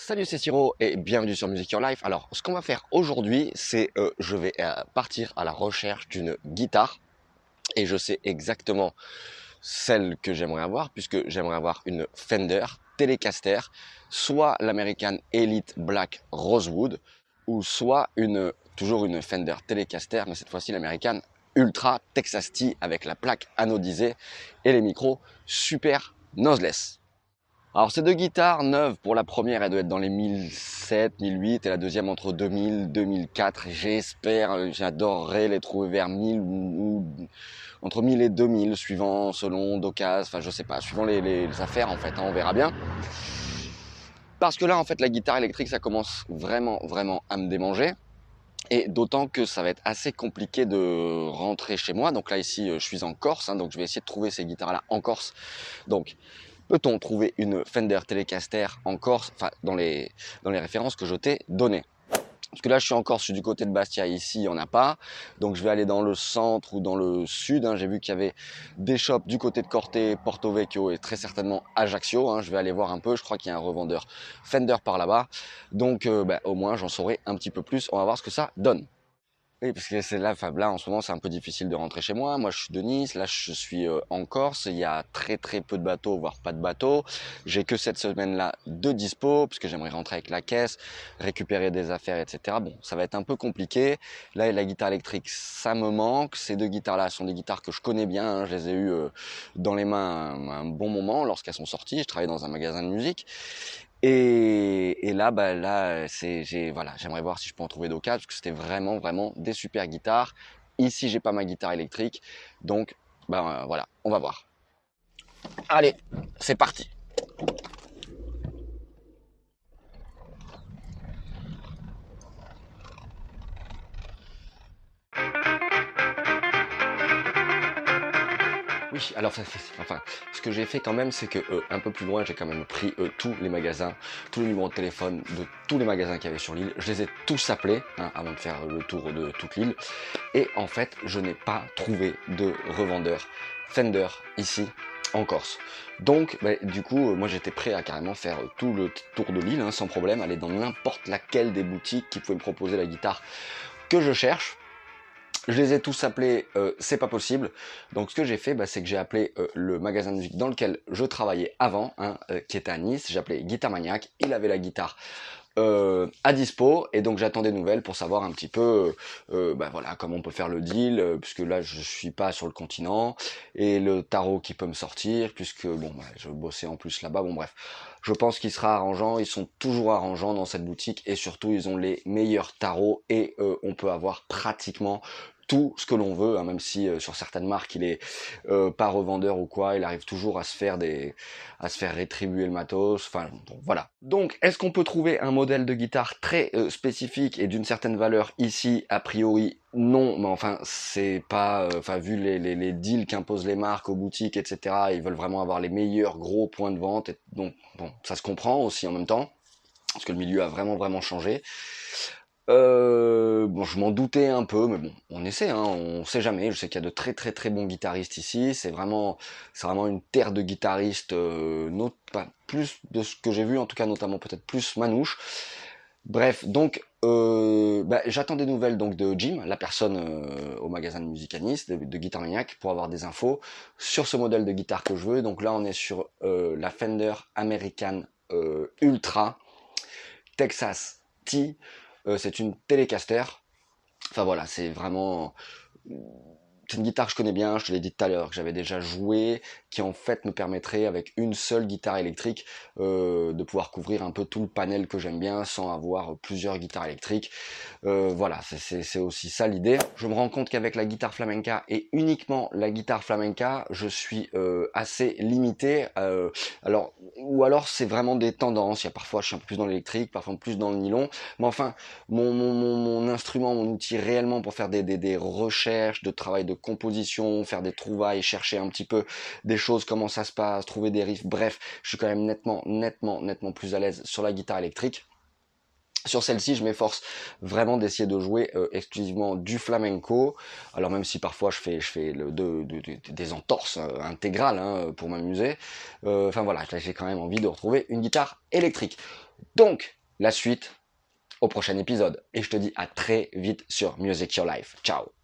Salut c'est Siro et bienvenue sur Music Your Life. Alors ce qu'on va faire aujourd'hui c'est euh, je vais euh, partir à la recherche d'une guitare et je sais exactement celle que j'aimerais avoir puisque j'aimerais avoir une Fender Telecaster, soit l'American Elite Black Rosewood ou soit une toujours une Fender Telecaster mais cette fois-ci l'American Ultra Texas T avec la plaque anodisée et les micros super noseless. Alors ces deux guitares neuves, pour la première elle doit être dans les 1007, 1008 et la deuxième entre 2000, 2004. J'espère, euh, j'adorerais les trouver vers 1000 ou, entre 1000 et 2000 suivant selon d'occasion, enfin je sais pas, suivant les, affaires en fait, hein, on verra bien. Parce que là en fait la guitare électrique ça commence vraiment vraiment à me démanger. Et d'autant que ça va être assez compliqué de rentrer chez moi. Donc là ici euh, je suis en Corse, hein, donc je vais essayer de trouver ces guitares là en Corse. Donc peut-on trouver une Fender Telecaster en Corse, enfin dans les, dans les références que je t'ai données? Parce que là, je suis en Corse, je suis du côté de Bastia, ici, il n'y en a pas. Donc, je vais aller dans le centre ou dans le sud. Hein. J'ai vu qu'il y avait des shops du côté de Corte, Porto Vecchio et très certainement Ajaccio. Hein. Je vais aller voir un peu. Je crois qu'il y a un revendeur Fender par là-bas. Donc, euh, bah, au moins, j'en saurai un petit peu plus. On va voir ce que ça donne. Oui, parce que c'est là, enfin, là, en ce moment, c'est un peu difficile de rentrer chez moi. Moi, je suis de Nice. Là, je suis euh, en Corse. Il y a très, très peu de bateaux, voire pas de bateaux. J'ai que cette semaine-là de dispo, parce que j'aimerais rentrer avec la caisse, récupérer des affaires, etc. Bon, ça va être un peu compliqué. Là, la guitare électrique, ça me manque. Ces deux guitares-là sont des guitares que je connais bien. Hein. Je les ai eues euh, dans les mains un, un bon moment lorsqu'elles sont sorties. Je travaille dans un magasin de musique. Et, et, là, bah là, c'est, j'ai, voilà, j'aimerais voir si je peux en trouver d'autres parce que c'était vraiment, vraiment des super guitares. Ici, j'ai pas ma guitare électrique, donc, ben voilà, on va voir. Allez, c'est parti. Oui, alors enfin, ce que j'ai fait quand même, c'est que euh, un peu plus loin, j'ai quand même pris euh, tous les magasins, tous les numéros de téléphone de tous les magasins qu'il y avait sur l'île. Je les ai tous appelés hein, avant de faire le tour de toute l'île. Et en fait, je n'ai pas trouvé de revendeur Fender ici en Corse. Donc, bah, du coup, euh, moi j'étais prêt à carrément faire tout le tour de l'île hein, sans problème, aller dans n'importe laquelle des boutiques qui pouvaient me proposer la guitare que je cherche. Je les ai tous appelés, euh, c'est pas possible. Donc ce que j'ai fait, bah, c'est que j'ai appelé euh, le magasin de musique dans lequel je travaillais avant, hein, euh, qui était à Nice. J'ai appelé Guitar Maniac. Il avait la guitare à dispo. Et donc j'attends des nouvelles pour savoir un petit peu bah, voilà comment on peut faire le deal puisque là je suis pas sur le continent. Et le tarot qui peut me sortir puisque bon bah, je bossais en plus là-bas. Bon bref. Je pense qu'il sera arrangeant. Ils sont toujours arrangeants dans cette boutique. Et surtout ils ont les meilleurs tarots. Et on peut avoir pratiquement tout ce que l'on veut, hein, même si euh, sur certaines marques il est euh, pas revendeur ou quoi, il arrive toujours à se faire des, à se faire rétribuer le matos. Enfin, voilà. Donc, est-ce qu'on peut trouver un modèle de guitare très euh, spécifique et d'une certaine valeur ici? A priori, non. Mais enfin, c'est pas, enfin vu les, les, les deals qu'imposent les marques aux boutiques, etc. Ils veulent vraiment avoir les meilleurs gros points de vente. Et donc, bon, ça se comprend aussi en même temps parce que le milieu a vraiment vraiment changé. Euh, bon, je m'en doutais un peu, mais bon, on essaie, hein, on sait jamais. Je sais qu'il y a de très très très bons guitaristes ici. C'est vraiment, c'est vraiment une terre de guitaristes, euh, pas plus de ce que j'ai vu, en tout cas notamment peut-être plus manouche. Bref, donc euh, bah, j'attends des nouvelles donc de Jim, la personne euh, au magasin de musicaniste, de, de Guitar Maniac, pour avoir des infos sur ce modèle de guitare que je veux. Donc là, on est sur euh, la Fender American Ultra Texas T. Euh, c'est une Telecaster. Enfin voilà, c'est vraiment une guitare que je connais bien, je te l'ai dit tout à l'heure, que j'avais déjà joué, qui en fait me permettrait avec une seule guitare électrique euh, de pouvoir couvrir un peu tout le panel que j'aime bien sans avoir plusieurs guitares électriques. Euh, voilà, c'est aussi ça l'idée. Je me rends compte qu'avec la guitare flamenca et uniquement la guitare flamenca, je suis euh, assez limité. Alors ou alors c'est vraiment des tendances. Il y a parfois je suis un peu plus dans l'électrique, parfois plus dans le nylon. Mais enfin, mon, instrument, mon outil réellement pour faire des, des, recherches, de travail de composition, faire des trouvailles, chercher un petit peu des choses, comment ça se passe, trouver des riffs, bref, je suis quand même nettement, nettement, nettement plus à l'aise sur la guitare électrique. Sur celle-ci, je m'efforce vraiment d'essayer de jouer euh, exclusivement du flamenco. Alors même si parfois je fais, je fais des entorses euh, intégrales hein, pour m'amuser. Euh, enfin voilà, j'ai quand même envie de retrouver une guitare électrique. Donc, la suite au prochain épisode. Et je te dis à très vite sur Music Your Life. Ciao